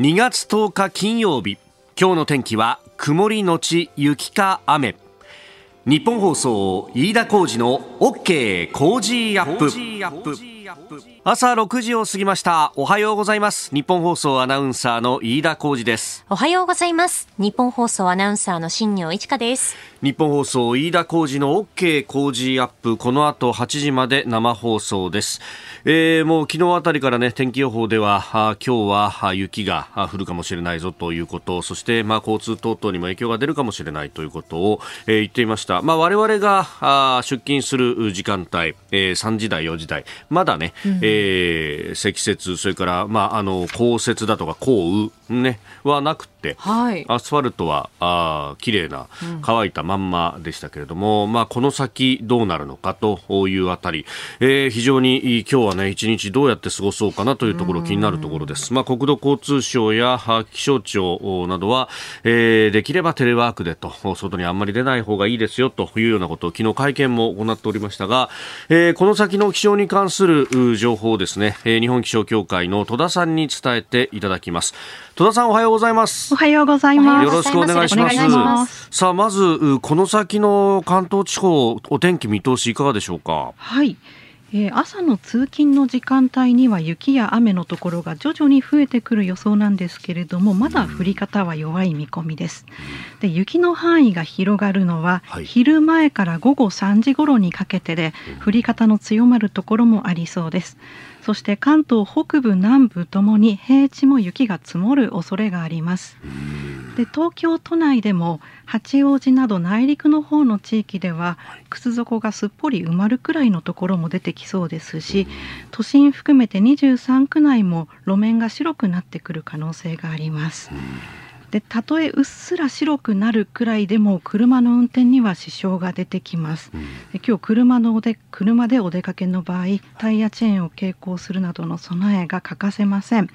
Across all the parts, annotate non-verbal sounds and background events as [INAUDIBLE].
2月10日金曜日。今日の天気は曇りのち雪か雨。日本放送飯田浩二の OK 工事アップ。朝6時を過ぎました。おはようございます。日本放送アナウンサーの飯田浩二です。おはようございます。日本放送アナウンサーの新業一華です。日本放送飯田浩二の OK 工事アップ。この後8時まで生放送です、えー、もう昨日あたりからね天気予報ではあ今日は雪が降るかもしれないぞということ。そしてまあ交通等々にも影響が出るかもしれないということを、えー、言っていました。まあ我々があ出勤する時間帯、えー、3時台4時台まだね、うん、えー、積雪それからまああの降雪だとか降雨ねはなくて、はい、アスファルトはあ綺麗な乾いたまんまでしたけれども、うん、まあ、この先どうなるのかというあたり、えー、非常に今日はね一日どうやって過ごそうかなというところ気になるところです、まあ、国土交通省や気象庁などは、えー、できればテレワークでと外にあんまり出ない方がいいですよというようなことを昨日会見も行っておりましたが、えー、この先の気象に関する情報をですね、えー、日本気象協会の戸田さんに伝えていただきます戸田さんおはようございます。おはようございます。よろしくお願いします。さあまずこの先の関東地方お天気見通しいかがでしょうか？はいえー、朝の通勤の時間帯には雪や雨のところが徐々に増えてくる予想なんですけれどもまだ降り方は弱い見込みです。で雪の範囲が広がるのは、はい、昼前から午後3時頃にかけてで降り方の強まるところもありそうです。そして関東北部南部ともに平地も雪が積もる恐れがあります。で東京都内でも八王子など内陸の方の地域では靴底がすっぽり埋まるくらいのところも出てきそうですし都心含めて23区内も路面が白くなってくる可能性があります。でたとえうっすら白くなるくらいでも車の運転には支障が出てきます、うん、で今日車のおで車でお出かけの場合タイヤチェーンを携行するなどの備えが欠かせません。で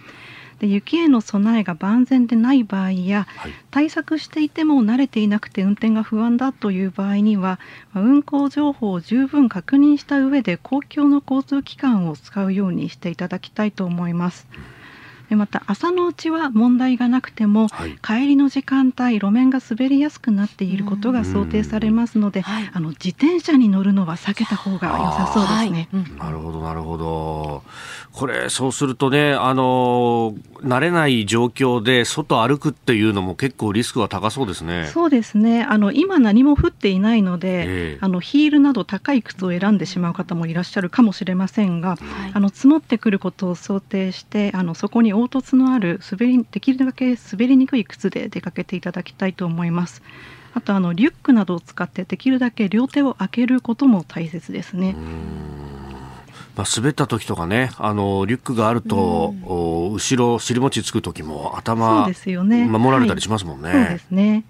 雪への備えが万全でない場合や、はい、対策していても慣れていなくて運転が不安だという場合には、まあ、運行情報を十分確認した上で公共の交通機関を使うようにしていただきたいと思います。うんでまた朝のうちは問題がなくても、はい、帰りの時間帯路面が滑りやすくなっていることが想定されますので、あの自転車に乗るのは避けた方が良さそうですね。なるほどなるほど。これそうするとねあの慣れない状況で外歩くっていうのも結構リスクが高そうですね。そうですね。あの今何も降っていないので、えー、あのヒールなど高い靴を選んでしまう方もいらっしゃるかもしれませんが、はい、あの積もってくることを想定してあのそこに凹凸のある滑りできるだけ滑りにくい靴で出かけていただきたいと思います。あとあのリュックなどを使ってできるだけ両手を開けることも大切ですね。まあ、滑った時とかねあのリュックがあると、うん、後ろ尻餅つく時も頭そうですよ、ね、守られたりしますもんね。はい、そうですね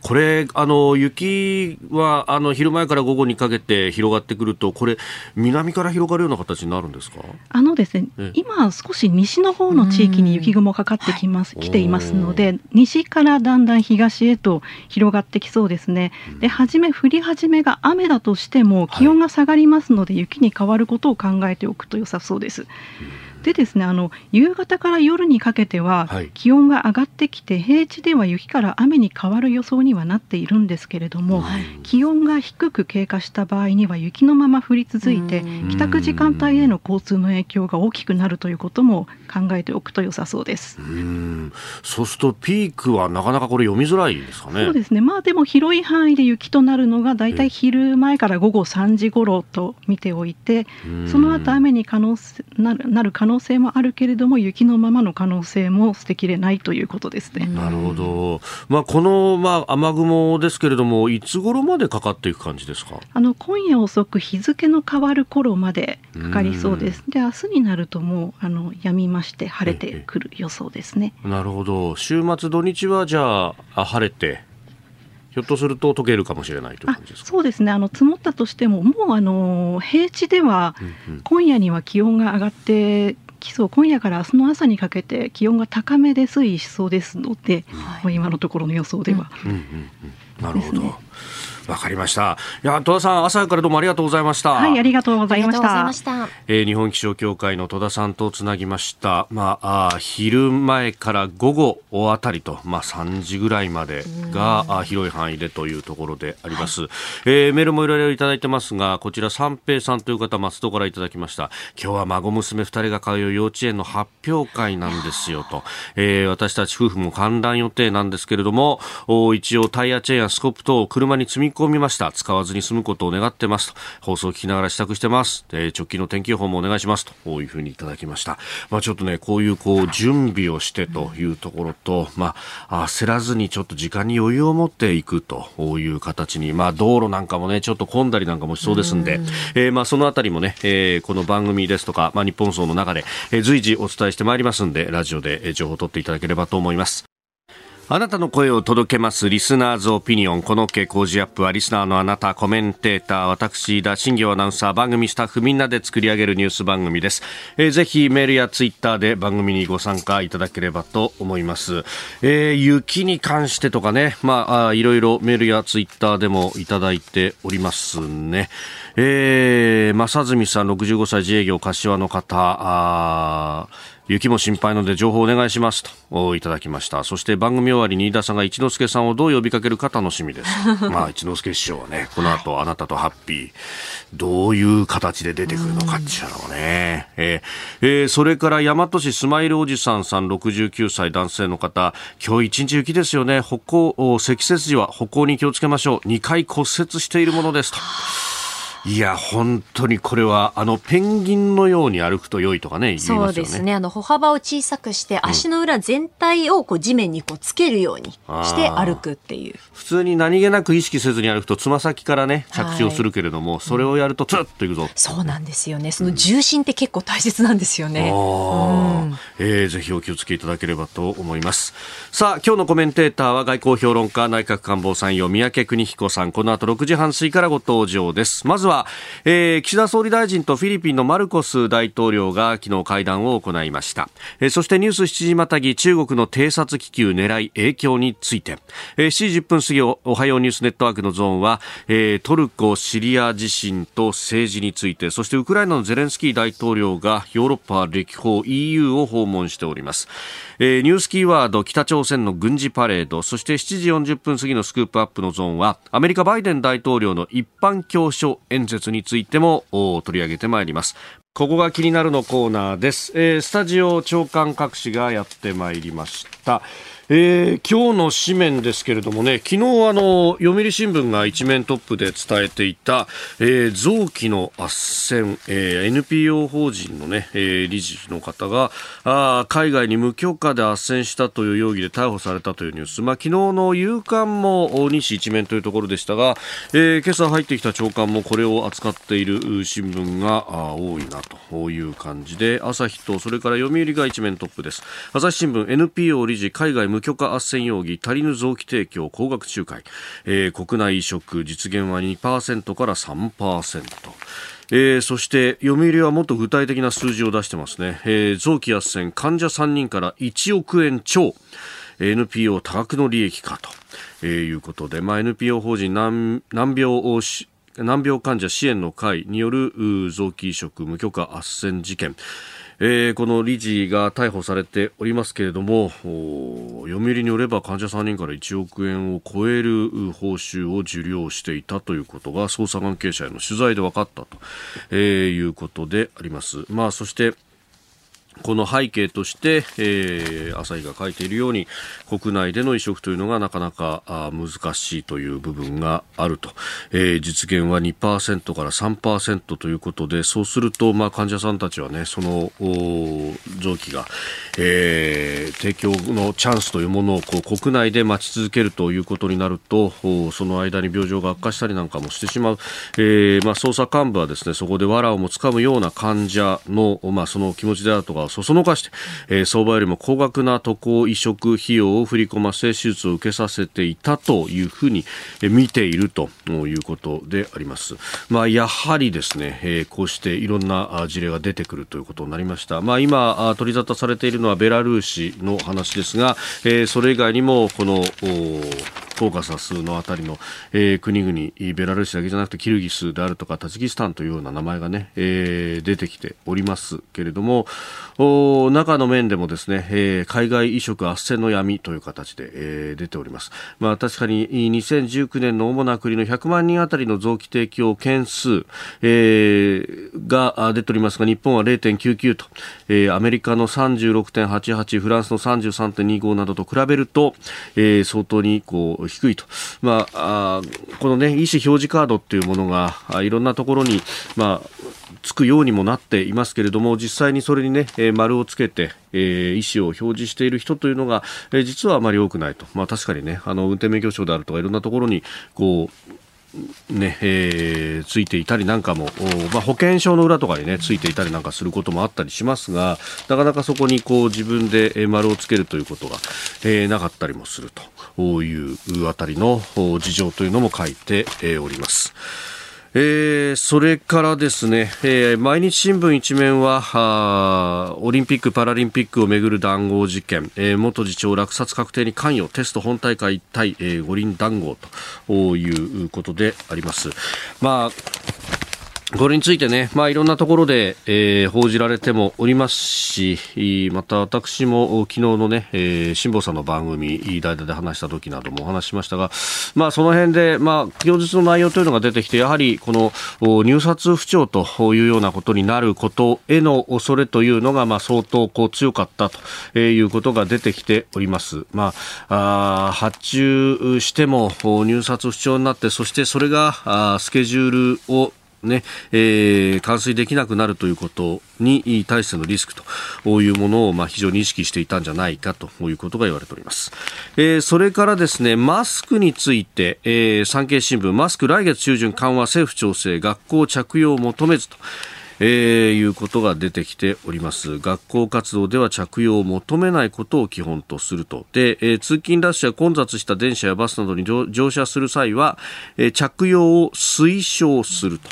これ、あの雪はあの昼前から午後にかけて広がってくると、これ、南から広がるような形になるんですか？あのですね、今、少し西の方の地域に雪雲かかってきます、来ていますので、西からだんだん東へと広がってきそうですね。で、初め、降り始めが雨だとしても、気温が下がりますので、雪に変わることを考えておくと良さそうです。うんでですねあの夕方から夜にかけては気温が上がってきて平地では雪から雨に変わる予想にはなっているんですけれども、はい、気温が低く経過した場合には雪のまま降り続いて帰宅時間帯への交通の影響が大きくなるということも考えておくと良さそうです。うそうするとピークはなかなかこれ読みづらいですかね。そうですね。まあでも広い範囲で雪となるのがだいたい昼前から午後3時頃と見ておいてその後雨に可能なるなる可能性もあるけれども雪のままの可能性も捨てきれないということですね。なるほど。まあこのまあ雨雲ですけれどもいつ頃までかかっていく感じですか？あの今夜遅く日付の変わる頃までかかりそうです。で明日になるともうあの止みまして晴れてくる予想ですね。なるほど。週末土日はじゃあ晴れて。ひょっとすると溶けるかもしれないという感じですそうですねあの積もったとしてももうあの平地では今夜には気温が上がってきそう今夜から明日の朝にかけて気温が高めで推移しそうですので、はい、今のところの予想では。うんうんうん、なるほど、ね、わかりました。いや、戸田さん、朝からどうもありがとうございました。はい、ありがとうございました。したえー、日本気象協会の戸田さんとつなぎました。まあ、あ昼前から午後あたりと、まあ、3時ぐらいまでが、あ広い範囲でというところであります。はい、えー、メールもいろいろいただいてますが、こちら三平さんという方、松戸からいただきました。今日は孫娘二人が通う幼稚園の発表会なんですよと。えー、私たち夫婦も観覧予定なんですけれども、一応タイヤチェーンやスコップ等を車に積み込みました。使わずに済むことを願ってますと。放送を聞きながら支度してます。えー、直近の天気予報もお願いしますと。こういうふうにいただきました。まあちょっとね、こういうこう準備をしてというところと、まあ焦らずにちょっと時間に余裕を持っていくという形に、まあ道路なんかもね、ちょっと混んだりなんかもしそうですんで、えー、まあそのあたりもね、えー、この番組ですとか、まあ日本層の中で、えー、随時お伝えしてまいりますんで、ラジオで情報を取っていただければと思います。あなたの声を届けますリスナーズオピニオン。この傾向ジアップはリスナーのあなた、コメンテーター、私、田新行アナウンサー、番組スタッフみんなで作り上げるニュース番組です。えー、ぜひメールやツイッターで番組にご参加いただければと思います。えー、雪に関してとかね、まあ、いろいろメールやツイッターでもいただいておりますね。えー、正住さん、65歳自営業柏の方、あ雪も心配ので情報お願いします。といただきました。そして番組終わりに飯田さんが一之輔さんをどう呼びかけるか楽しみです。[LAUGHS] まあ一之輔師匠はねこの後あなたとハッピー。どういう形で出てくるのかっていうのをね、えーえー、それから大和市スマイルおじさんさん69歳男性の方。今日一日雪ですよね。歩行積雪時は歩行に気をつけましょう。2回骨折しているものです。といや、本当にこれは、あの、ペンギンのように歩くと良いとかね、ねそうですね。あの、歩幅を小さくして、足の裏全体をこう地面にこうつけるようにして歩くっていう。普通に何気なく意識せずに歩くと、つま先からね、着地をするけれども、はい、それをやると、つっといくぞ、そうなんですよね。その重心って結構大切なんですよね。うん、えー、ぜひお気をつけいただければと思います。さあ、今日のコメンテーターは外交評論家、内閣官房参与、三宅邦彦さん。この後6時半過ぎからご登場です。まずは、えー、岸田総理大臣とフィリピンのマルコス大統領が昨日会談を行いました、えー、そしてニュース7時またぎ中国の偵察気球狙い影響について、えー、7時10分過ぎおはようニュースネットワークのゾーンは、えー、トルコ・シリア地震と政治について。そしてウクライナのゼレンスキー大統領がヨーロッパ歴訪 EU を訪問しております、えー、ニュースキーワード北朝鮮の軍事パレード。そして7時40分過ぎのスクープアップのゾーンはアメリカバイデン大統領の一般教書演演説についても取り上げてまいります。ここが気になるのコーナーです、えー、スタジオ長官各紙がやってまいりました。えー、今日の紙面ですけれどもね、昨日あの、読売新聞が一面トップで伝えていた、えー、臓器の斡旋、えー、NPO 法人のね、えー、理事の方が、あ海外に無許可で斡旋したという容疑で逮捕されたというニュース。まあ、昨日の夕刊も西一面というところでしたが、えー、今朝入ってきた長官もこれを扱っている新聞が多いなという感じで、朝日とそれから読売が一面トップです。朝日新聞 NPO 理事海外無無許可斡旋容疑足りぬ臓器提供高額仲介、えー、国内移植実現は2%から3%えー、そして読売はもっと具体的な数字を出してますね、えー、臓器斡旋患者3人から1億円超。NPO 多額の利益かと、えー、いうことで、まあ、NPO 法人難難病を難病患者支援の会による臓器移植無許可斡旋事件。えー、この理事が逮捕されておりますけれども読売によれば患者3人から1億円を超える報酬を受領していたということが捜査関係者への取材で分かったと、えー、いうことであります。まあ、そしてこの背景として、えー、朝日が書いているように国内での移植というのがなかなかあ難しいという部分があると、えー、実現は2%から3%ということでそうすると、まあ、患者さんたちはねその臓器が、えー、提供のチャンスというものをこう国内で待ち続けるということになるとその間に病状が悪化したりなんかもしてしまう、えーまあ、捜査幹部はですねそこで藁をもつかむような患者の、まあ、その気持ちであるとかそそのかして、えー、相場よりも高額な渡航移植費用を振り込ませ手術を受けさせていたというふうに、え、見ているということであります。まあ、やはりですね、えー、こうしていろんな事例が出てくるということになりました。まあ、今取り沙汰されているのはベラルーシの話ですが、えー、それ以外にもこのコーカサスのあたりの、えー、国々、ベラルーシだけじゃなくてキルギスであるとかタジキスタンというような名前がね、えー、出てきておりますけれども、お中の面でもですね、えー、海外移植斡旋の闇という形で、えー、出ております。まあ確かに2019年の主な国の100万人あたりの臓器提供件数、えー、が出ておりますが、日本は0.99と、えー、アメリカの36.88、フランスの33.25などと比べると、えー、相当にこう低いと。まあ、あこのね、意思表示カードっていうものが、いろんなところに、まあ、つくようにもなっていますけれども実際にそれにね、えー、丸をつけて、えー、意思を表示している人というのが、えー、実はあまり多くないと、まあ、確かにねあの運転免許証であるとかいろんなところにこうねえー、ついていたりなんかも、まあ、保険証の裏とかに、ね、ついていたりなんかすることもあったりしますがなかなかそこにこう自分で丸をつけるということが、えー、なかったりもするというあたりの事情というのも書いております。えー、それからですね、えー、毎日新聞一面はオリンピック・パラリンピックをめぐる談合事件、えー、元次長落札確定に関与テスト本大会対、えー、五輪談合ということであります。まあこれについてね、まあ、いろんなところで、えー、報じられてもおりますし、また私も昨日のね、えー、辛坊さんの番組、代打で話した時などもお話しましたが、まあ、その辺で、まあ、供述の内容というのが出てきて、やはりこの入札不調というようなことになることへの恐れというのが、まあ、相当こう強かったということが出てきております。まあ、あ発注しても入札不調になって、そしてそれがあスケジュールをね、えー、完遂できなくなるということに対してのリスクというものを、まあ、非常に意識していたんじゃないかということが言われております。えー、それからですね、マスクについて、えー、産経新聞、マスク来月中旬緩和政府調整、学校着用を求めずと。えー、いうことが出てきております学校活動では着用を求めないことを基本とするとで、えー、通勤ラッシュや混雑した電車やバスなどに乗車する際は、えー、着用を推奨すると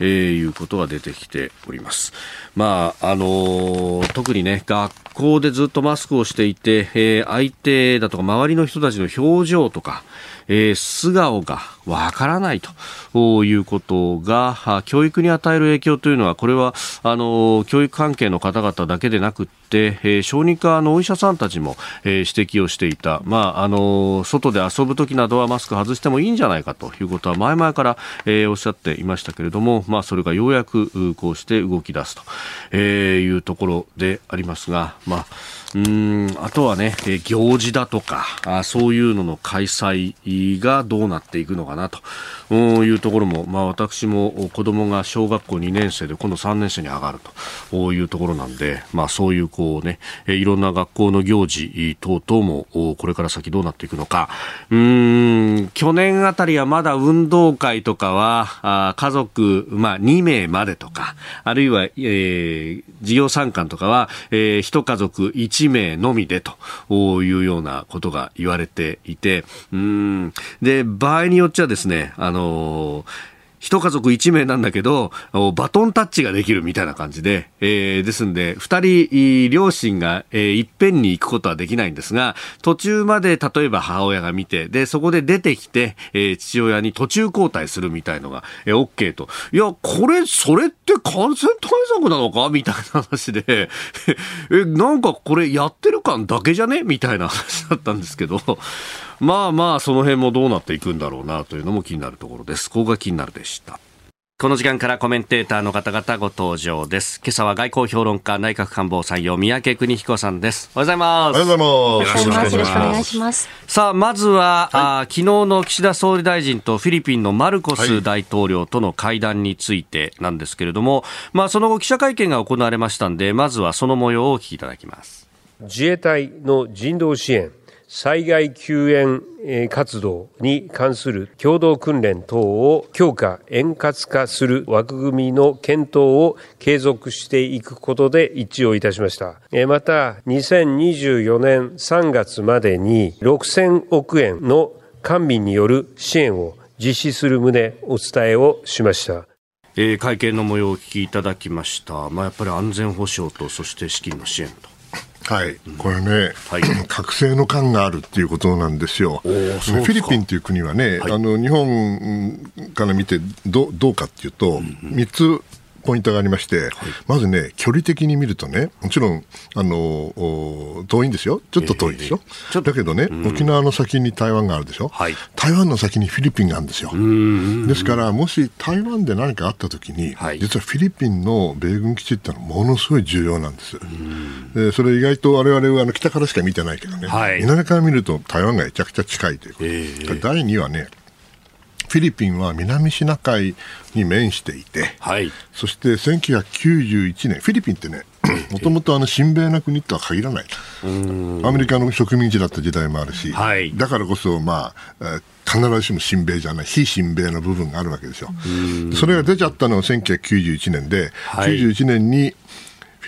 えー、いうことが出てきております。まあ、あのー、特にね、学校でずっとマスクをしていて、えー、相手だとか周りの人たちの表情とか、えー、素顔がわからないということが教育に与える影響というのはこれはあの教育関係の方々だけでなくって、えー、小児科のお医者さんたちも、えー、指摘をしていた、まあ、あの外で遊ぶ時などはマスク外してもいいんじゃないかということは前々から、えー、おっしゃっていましたけれども、まあ、それがようやくこうして動き出すと、えー、いうところでありますが、まあうんあとはね、え行事だとかあ、そういうのの開催がどうなっていくのかなというところも、まあ、私も子供が小学校2年生で今度3年生に上がるというところなんで、まあ、そういうこうね、いろんな学校の行事等々もこれから先どうなっていくのか、うん去年あたりはまだ運動会とかは、あ家族、まあ、2名までとか、あるいは、えー、事業参観とかは、えー、1家族1 1名のみでというようなことが言われていて、うん。で、場合によっちゃですね、あのー一家族一名なんだけど、バトンタッチができるみたいな感じで、えー、ですんで、二人、両親が、えー、いっぺんに行くことはできないんですが、途中まで例えば母親が見て、で、そこで出てきて、えー、父親に途中交代するみたいのが、えー、OK と。いや、これ、それって感染対策なのか？みたいな話で、[LAUGHS] え、なんかこれやってる感だけじゃね？みたいな話だったんですけど、まあまあ、その辺もどうなっていくんだろうなというのも気になるところです。ここが気になるでした。この時間からコメンテーターの方々ご登場です。今朝は外交評論家内閣官房採用三宅邦彦さんです。おはようございます。おはようございます。よろしくお願いします。さあ、まずは、はい、あ昨日の岸田総理大臣とフィリピンのマルコス大統領との会談についてなんですけれども、はい、まあその後記者会見が行われましたんで、まずはその模様をお聞きいただきます。自衛隊の人道支援災害救援活動に関する共同訓練等を強化、円滑化する枠組みの検討を継続していくことで一致をいたしました。また、2024年3月までに6000億円の官民による支援を実施する旨お伝えをしました。会見の模様をお聞きいただきました。まあ、やっぱり安全保障と、そして資金の支援と。はい、これね、はい。[CLEARS THROAT] 覚醒の感があるっていうことなんですよ。フィリピンという国はね、はい。あの日本から見てどどうかっていうと、3つポイントがありまして、まずね、距離的に見るとね、もちろんあのお遠いんですよ、ちょっと遠いですよ、ええちょっと。だけどね、沖縄の先に台湾があるでしょ、はい。台湾の先にフィリピンがあるんですよ。ですから、もし台湾で何かあったときに、はい。実はフィリピンの米軍基地ってのはものすごい重要なんです。でそれ意外と我々はあの北からしか見てないけどね、はい。南から見ると台湾がめちゃくちゃ近いということ、ええ第2はね、フィリピンは南シナ海に面していて、はい。そして1991年、フィリピンってね、もともとあの親米な国とは限らない、アメリカの植民地だった時代もあるし、はい。だからこそ、まあ、えー必ずしも親米じゃない、非親米の部分があるわけですよ。それが出ちゃったのは1991年で、はい。91年に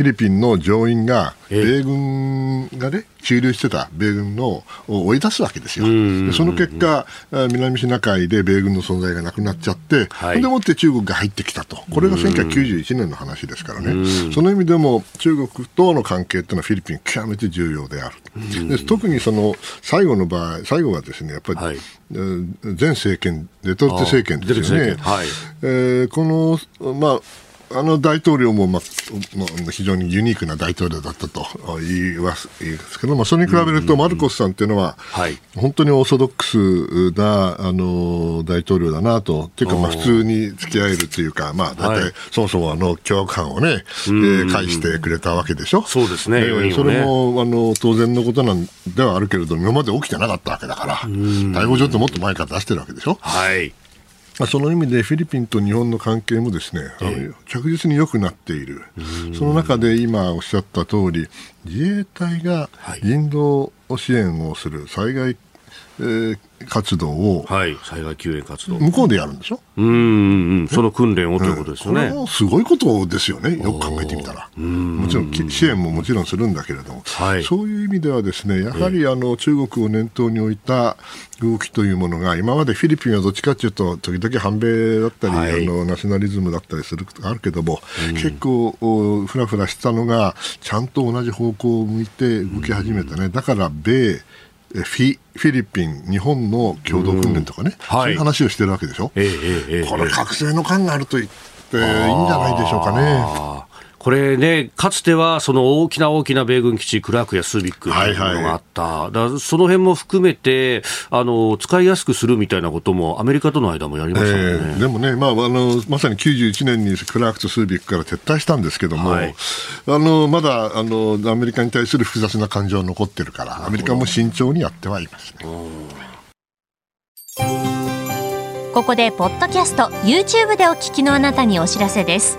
フィリピンの上院が、ええ。米軍がね、駐留してた米軍のを追い出すわけですよ。でその結果、南シナ海で米軍の存在がなくなっちゃって、はい。でもって中国が入ってきたと、これが1991年の話ですからね、その意味でも中国との関係っていうのはフィリピン、極めて重要である、で特にその最後の場合、最後はですねやっぱり、はい。えー前政権、デトルテ政権ですよね。はい。えーこの、まあ、あの大統領も、まあまあ、非常にユニークな大統領だったと言いますけど、まあ、それに比べると、マルコスさんっていうのは、はい。本当にオーソドックスなあの大統領だなと、っていうか、まあ、普通に付き合えるというか、まあ、大体、はい。そもそもあの凶悪犯をね、えー返してくれたわけでしょ？そうですねそれもあの当然のことなんではあるけれど、今まで起きてなかったわけだから、逮捕状ってもっと前から出してるわけでしょ？はい。まあ、その意味でフィリピンと日本の関係もですね、あの着実に良くなっている、その中で今おっしゃった通り、自衛隊がはい。人道支援をする災害、えー活動をはい。災害救援活動。向こうでやるんでしょ、うんうんうん。その訓練をということですよね。これもすごいことですよね、よく考えてみたら。もちろんき支援ももちろんするんだけれども、はいそういう意味ではですね、やはりあの中国を念頭に置いた動きというものが、今までフィリピンはどっちかというと、時々反米だったり、はいあのナショナリズムだったりすることがあるけども、結構おふらふらしたのが、ちゃんと同じ方向を向いて動き始めたね。だから米えフィフィリピン、日本の共同訓練とかね、はいそういう話をしてるわけでしょ？ええええええこれ、覚醒の感があると言っていいんじゃないでしょうかね。これね、かつてはその大きな大きな米軍基地、クラークやスービックというものがあった、だからその辺も含めてあの、使いやすくするみたいなことも、アメリカとの間もやりましたもんね。えーでもね、まあ、あのまさに91年にクラークとスービックから撤退したんですけども、はい。あのまだあのアメリカに対する複雑な感情は残ってるから、アメリカも慎重にやってはいますね。ここでポッドキャスト YouTube でお聞きのあなたにお知らせです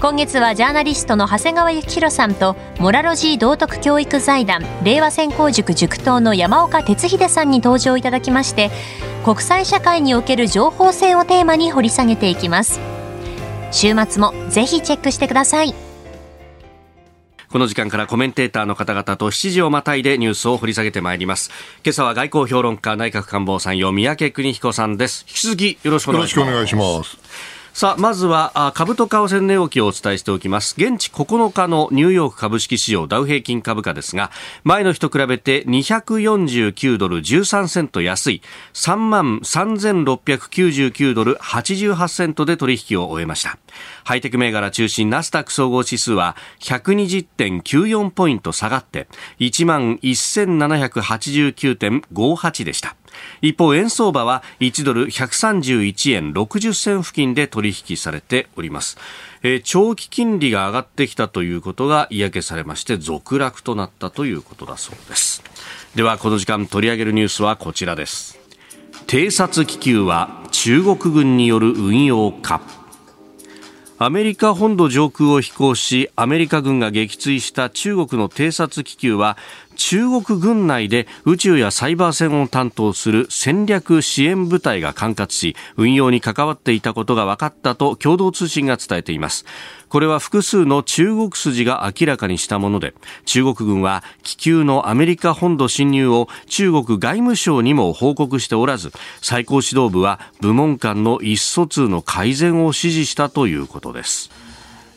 今月はジャーナリストの長谷川幸洋さんとモラロジー道徳教育財団令和専攻塾塾頭の山岡鉄秀さんに登場いただきまして国際社会における情報戦をテーマに掘り下げていきます週末もぜひチェックしてくださいこの時間からコメンテーターの方々と7時をまたいでニュースを掘り下げてまいります。今朝は外交評論家内閣官房参与三宅邦彦さんです。引き続きよろしくおよ願いします。さあ、まずは、株と為替値動きをお伝えしておきます。現地9日のニューヨーク株式市場ダウ平均株価ですが、前の日と比べて249ドル13セント安い、3万3699ドル88セントで取引を終えました。ハイテク銘柄中心ナスダック総合指数は120.94ポイント下がって、1万1789.58でした。一方、円相場は1ドル131円60銭付近で取引されております。えー長期金利が上がってきたということが嫌気されまして続落となったということだそうです。では、この時間取り上げるニュースはこちらです。偵察気球は中国軍による運用かアメリカ本土上空を飛行しアメリカ軍が撃墜した中国の偵察気球は中国軍内で宇宙やサイバー戦を担当する戦略支援部隊が管轄し運用に関わっていたことが分かったと共同通信が伝えています。これは複数の中国筋が明らかにしたもので中国軍は気球のアメリカ本土侵入を中国外務省にも報告しておらず最高指導部は部門間の意思疎通の改善を指示したということです。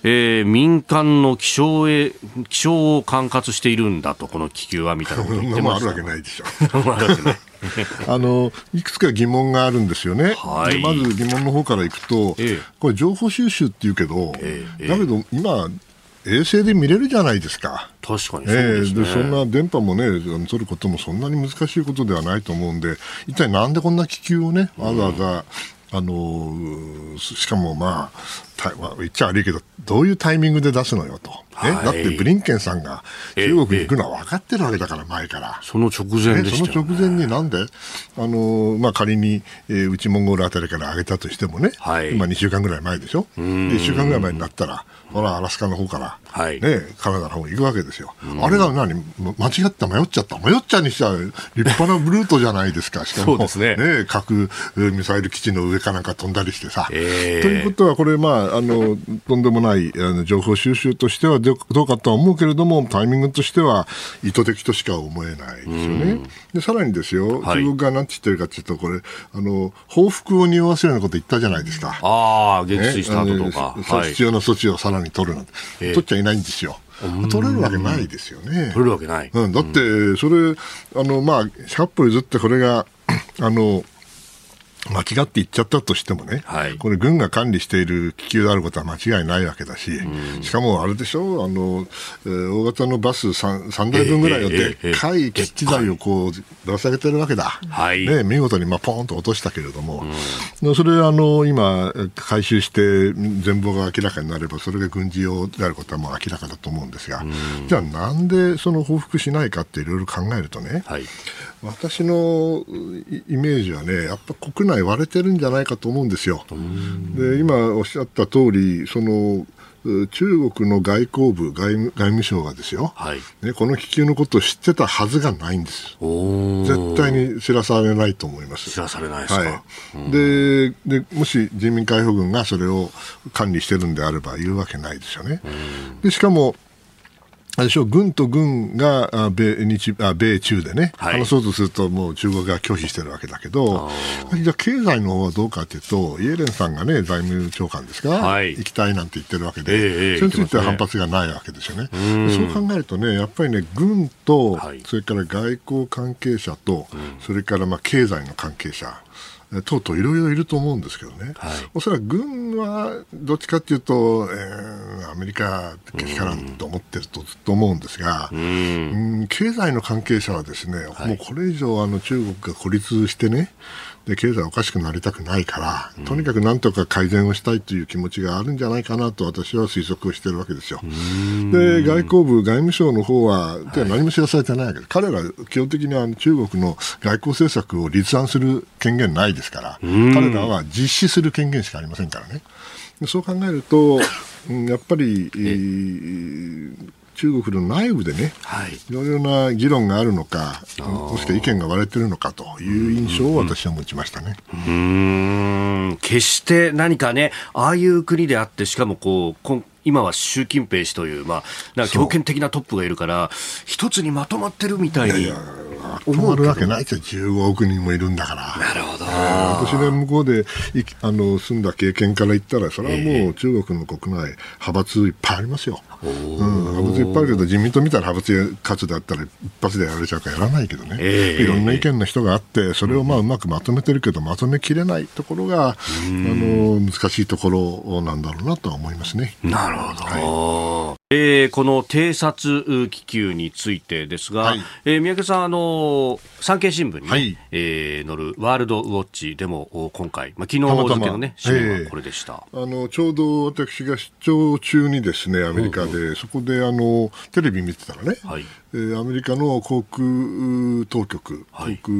えー、民間の気象へ気象を管轄しているんだと、この気球はみたいなこと言ってましあるわけないでしょ。[LAUGHS] [LAUGHS] あのいくつか疑問があるんですよね、はい、まず疑問の方からいくと、ええ、これ、情報収集っていうけど、え、だけど今、衛星で見れるじゃないですか。確かにそうです、ね、えー、そんな電波もね、取ることもそんなに難しいことではないと思うんで、一体なんでこんな気球をね、わざわざ、あのしかもまあ、言っちゃ悪いけど、どういうタイミングで出すのよと。ね、はい、だってブリンケンさんが中国に行くのは分かってるわけだから、前から。その直前で、ね、その直前になんで、あのまあ、仮に、えー、内モンゴルあたりから上げたとしてもね、はい、今2週間ぐらい前でしょ？で1週間ぐらい前になったら、ほら、アラスカの方から、はい、ね、カナダの方に行くわけですよ。あれが何？間違った迷っちゃった迷っちゃにしちゃ立派なルートじゃないですか。[LAUGHS] しかも、ね、ね、核ミサイル基地の上かなんか飛んだりしてさ。えー、ということは、これ、まあ、あの、とんでもないあの情報収集としてはどうかとは思うけれども、タイミングとしては意図的としか思えないですよね。で、さらにですよ、中国が何て言ってるかというと、これ、あの、報復を匂わせるようなこと言ったじゃないですか。ああ、撃墜した後とか。ね、必要な措置をさらに取るなんて、取っちゃいないんですよ。取れるわけないですよね。取れるわけない。うん、だって、それ、あの、まあ、100歩譲ってこれが、あの、間違って言っちゃったとしてもね、はい、これ、軍が管理している気球であることは間違いないわけだし、うん、しかもあれでしょ、あのえー、大型のバス 3, 3台分ぐらいのでっかい機器材をこうぶら下げてるわけだ、はい、ね、見事にまあポーンと落としたけれども、うん、それあの今、回収して全貌が明らかになれば、それが軍事用であることはもう明らかだと思うんですが、うん、じゃあ、なんでその報復しないかっていろいろ考えるとね、はい、私のイメージはね、やっぱ国内割れてるんじゃないかと思うんですよ。で今おっしゃった通りその中国の外交部外務、外務省がですよ、はい、ね、この気球のことを知ってたはずがないんです。絶対に知らされないと思います。知らされないですか、はい、でで、もし人民解放軍がそれを管理してるんであれば言うわけないですよね。でしかもあれでしょ軍と軍が米日あ米中でね、はい、話そうとすると、もう中国が拒否してるわけだけど、じゃあ、経済の方はどうかというと、イエレンさんがね、財務長官ですか、はい、行きたいなんて言ってるわけで、えー、それについては反発がないわけですよね。そう考えるとね、やっぱりね、軍と、それから外交関係者と、それからまあ経済の関係者、等々いろいろいると思うんですけどね、はい、おそらく軍はどっちかというと、えー、アメリカけしからんと思ってるとずっと思うんですが、うん、経済の関係者はですね、はい、もうこれ以上あの中国が孤立してね、で経済おかしくなりたくないから、とにかくなんとか改善をしたいという気持ちがあるんじゃないかなと私は推測をしているわけですよ。で、外交部、外務省の方は、で何も知らされてないわけで、彼ら基本的には中国の外交政策を立案する権限ないですから、彼らは実施する権限しかありませんからね。そう考えると、やっぱり、えー中国の内部でね、はい、いろいろな議論があるのか、もしくは意見が割れてるのかという印象を私は持ちましたね。うん決して何かね、ああいう国であって、しかもこう、今は習近平氏という、まあ、なんか強権的なトップがいるから、一つにまとまってるみたいに。止まるわけないですよ、15億人もいるんだから。なるほど。私が向こうであの住んだ経験から言ったら、それはもう中国の国内、派閥いっぱいありますよ。うん、派閥いっぱいあるけど、自民党みたいな派閥活だったら、一発でやられちゃうからやらないけどね、えー、いろんな意見の人があって、それをまあうまくまとめてるけど、まとめきれないところが、あの難しいところなんだろうなとは思いますね。なるほど。はいえー、この偵察気球についてですが、はい、えー、三宅さん、あの産経新聞に、ね、はい、えー、載るワールドウォッチでも今回、まあ、昨日付のね、紙面はこれでした、えー、あのちょうど私が出張中にですね、アメリカで、うんうん、そこであのテレビ見てたらね、はい、えー、アメリカの航空当局、はい、航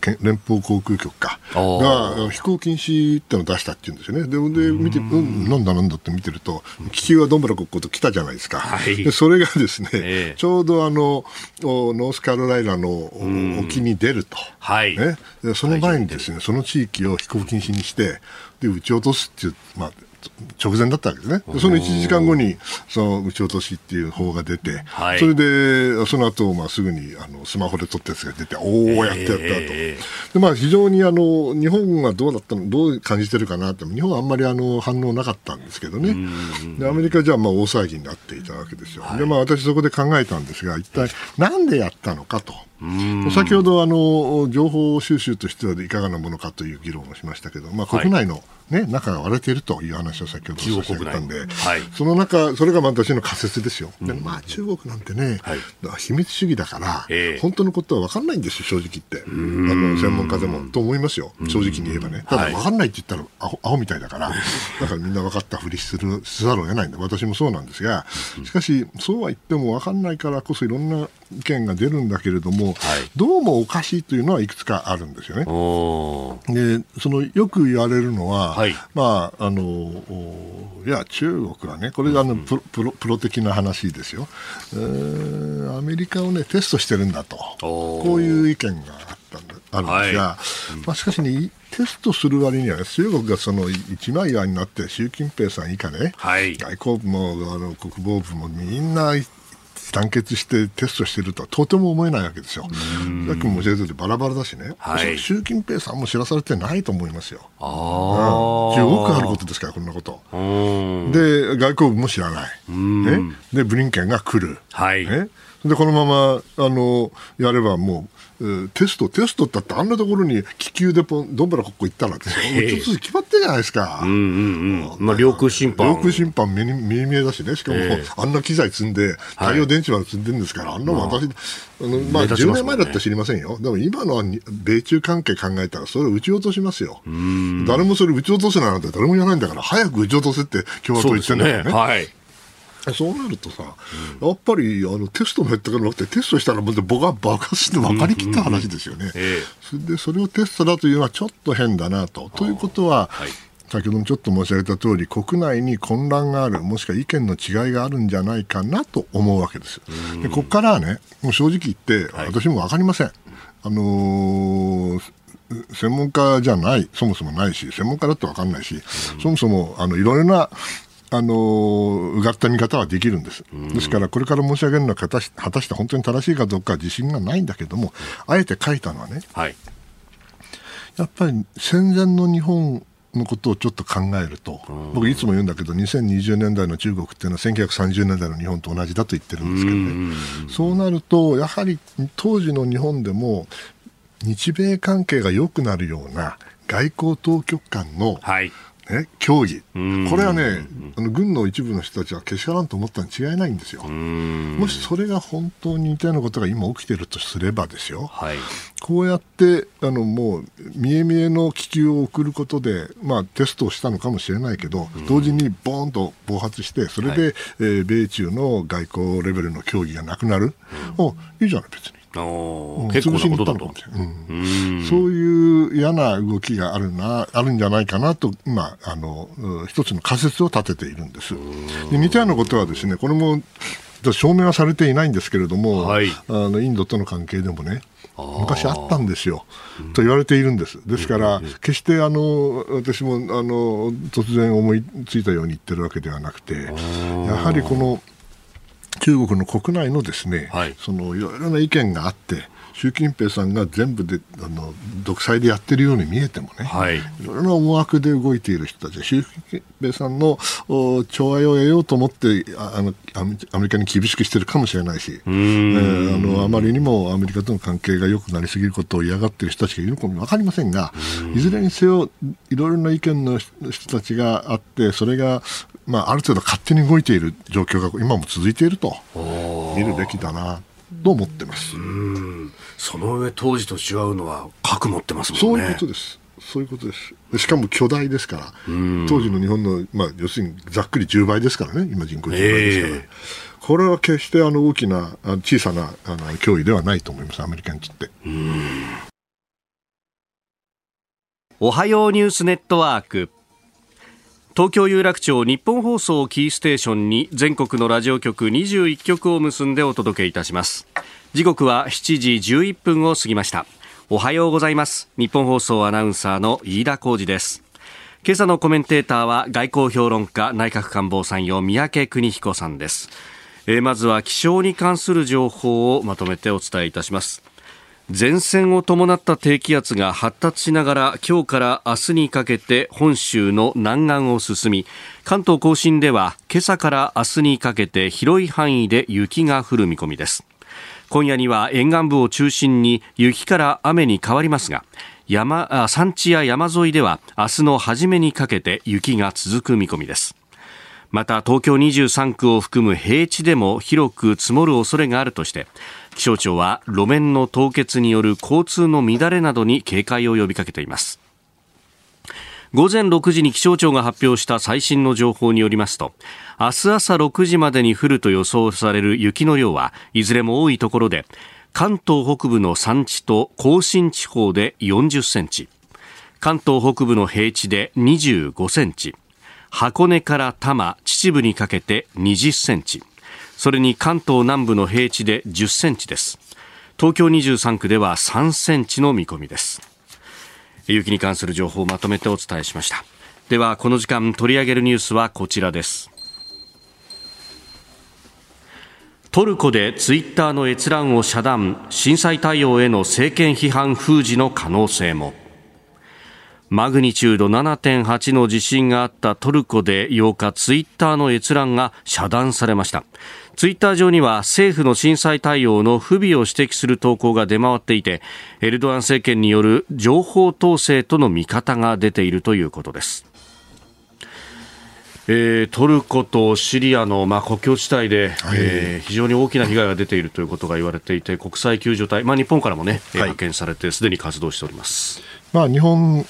空連邦航空局かが飛行禁止ってのを出したっていうんですよね。で、で見て、うん、なんだなんだって見てると、気球はどんぶらこっこと来たじゃないですか。はい。でそれがですね、ええ。ちょうどあのおノースカロライナのお沖に出ると、はい。ね、でその前にですねその地域を飛行禁止にしてで撃ち落とすっていう、まあ、直前だったわけですね、でその1時間後にその撃ち落としっていう法が出て、はい。それでその後、まあすぐにあのスマホで撮ったやつが出て、おお、やったやったと、えでまあ、非常にあの日本がどうだったの、どう感じてるかなって、日本はあんまりあの反応なかったんですけどね、でアメリカじゃまあ大騒ぎになっていたわけですよ、でまあ、私、そこで考えたんですが、一体なんでやったのかと。先ほどあの情報収集としてはいかがなものかという議論をしましたけど、まあ、はい。国内の、ね中が割れているという話を先ほど中国差し上げたんで、はい。その中、それが私の仮説ですよ、でまあ、中国なんてね、はい。秘密主義だから、ええ。本当のことは分かんないんですよ、正直言って、あの専門家でも。と思いますよ、正直に言えばね。ただ、はい分かんないって言ったらアホアホみたいだから、だからみんな分かったふりするせざるを得ないんだ、私もそうなんですが、しかし、そうは言っても分かんないからこそ、いろんな意見が出るんだけれども、どうもおかしいというのはいくつかあるんですよね。でそのよく言われるのは、はい。まああのおいや中国はねこれがあのプロプロプロ的な話ですよ、えーアメリカをねテストしてるんだと。こういう意見があったんだあるんですが、まあ、しかしねテストする割には、ね、中国がその一枚岩になって習近平さん以下ね、はい。外交部もあの国防部もみんな団結してテストしてるとはとても思えないわけですよ。さっきも教えててバラバラだしね、はい習近平さんも知らされてないと思いますよ。あうんーよくあることですから、こんなこと。うんで、外交部も知らない。ね、で、ブリンケンが来る。はいね、で、このまま、あの、やればもう、えーテスト、テストってあって、あんなところに気球でポン、どんぶらこっこ行ったらですよ。ええ一つ決まってるじゃないですか。うんうんうん。まあ領空侵犯領空侵犯目に見え見えだしね、しかも、ええ。あんな機材積んで、太陽電池まで積んでるんですから、あんなの私、あのまあ、10目立ちますもんね。年前だったら知りませんよ、でも今の米中関係考えたら、それを撃ち落としますよ、誰もそれ撃ち落とせなんて誰も言わないんだから、早く撃ち落とせって共和党言ってんだからね。ね。はいそうなるとさ、やっぱりあのテストもやったからなくて、テストしたら僕は爆発して分かりきった話ですよね。でそれをテストだというのはちょっと変だなと。ということは、はい先ほどもちょっと申し上げた通り、国内に混乱がある、もしくは意見の違いがあるんじゃないかなと思うわけです。でここからはね、もう正直言って、はい私も分かりません。あのー専門家じゃない、そもそもないし、専門家だって分かんないし、そもそもあのいろいろなあのーうがった見方はできるんです。ですから、これから申し上げるのは果たし果たして本当に正しいかどうかは自信がないんだけども、あえて書いたのはね、はい。やっぱり戦前の日本のことをちょっと考えると、僕いつも言うんだけど、2020年代の中国っていうのは1930年代の日本と同じだと言ってるんですけどね、そうなると、やはり当時の日本でも、日米関係が良くなるような外交当局間の、はいね、協議、ん。これはね、あの軍の一部の人たちはけしからんと思ったに違いないんですよ。もしそれが本当に似たようなことが今起きているとすればですよ、はい。こうやってあのもう見え見えの気球を送ることで、まあ、テストをしたのかもしれないけど、同時にボーンと暴発して、それで、えー米中の外交レベルの協議がなくなる、おいいじゃない、別に。結構なことだと。うん。そういう嫌な動きがあるなあるんじゃないかなと今あのうん一つの仮説を立てているんです。で似たようなことはですねこれも証明はされていないんですけれども、はい。あのインドとの関係でもね昔あったんですよ、と言われているんです。ですから、決してあの私もあの突然思いついたように言ってるわけではなくて、やはりこの中国の国内のですね、はい。そのいろいろな意見があって、習近平さんが全部であの独裁でやってるように見えてもね、はい。いろいろな思惑で動いている人たち、習近平さんのお寵愛を得ようと思ってああのアメアメリカに厳しくしてるかもしれないし、えーあのあまりにもアメリカとの関係が良くなりすぎることを嫌がっている人たちがいるのかも分かりませんが、いずれにせよ、いろいろな意見の人たちがあって、それが、まあ、ある程度勝手に動いている状況が今も続いていると見るべきだなと思ってます。その上当時と違うのは核持ってますもんねそういうことです。そういうことです。でしかも巨大ですから、当時の日本の、まあ、要するにざっくり10倍ですからね、今人口10倍ですから。ええこれは決してあの大きな、あ小さなあの脅威ではないと思います、アメリカにとって。おはようニュースネットワーク東京有楽町日本放送キーステーションに全国のラジオ局21局を結んでお届けいたします。時刻は7時11分を過ぎました。おはようございます。日本放送アナウンサーの飯田浩二です。今朝のコメンテーターは外交評論家内閣官房参与三宅邦彦さんです。え、まずは気象に関する情報をまとめてお伝えいたします。前線を伴った低気圧が発達しながら今日から明日にかけて本州の南岸を進み関東甲信では今朝から明日にかけて広い範囲で雪が降る見込みです。今夜には沿岸部を中心に雪から雨に変わりますが山山地や山沿いでは明日の初めにかけて雪が続く見込みです。また東京23区を含む平地でも広く積もる恐れがあるとして気象庁は路面の凍結による交通の乱れなどに警戒を呼びかけています。午前6時に気象庁が発表した最新の情報によりますと明日朝6時までに降ると予想される雪の量はいずれも多いところで関東北部の山地と甲信地方で40センチ関東北部の平地で25センチ箱根から多摩秩父にかけて20センチそれに関東南部の平地で10センチです。東京23区では3センチの見込みです。雪に関する情報をまとめてお伝えしました。ではこの時間取り上げるニュースはこちらです。トルコでツイッターの閲覧を遮断震災対応への政権批判封じの可能性も。マグニチュード7.8の地震があったトルコで8日ツイッターの閲覧が遮断されました。ツイッター上には政府の震災対応の不備を指摘する投稿が出回っていてエルドアン政権による情報統制との見方が出ているということです。えー、トルコとシリアの、まあ、国境地帯で、はい、えー、非常に大きな被害が出ているということが言われていて国際救助隊、まあ、日本からも、ね、派遣されてすでに活動しております。まあ、日本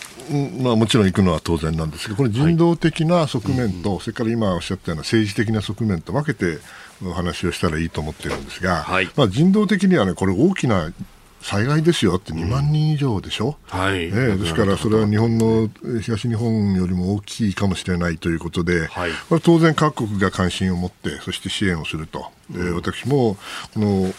まあ、もちろん行くのは当然なんですけど、これ、人道的な側面と、はい、それから今おっしゃったような政治的な側面と分けてお話をしたらいいと思ってるんですが、はい、まあ、人道的にはね、これ、大きな災害ですよって2万人以上でしょ、うん、はい、ね、ですからそれは日本の東日本よりも大きいかもしれないということで、はい、これ当然各国が関心を持ってそして支援をすると、うん、私もこの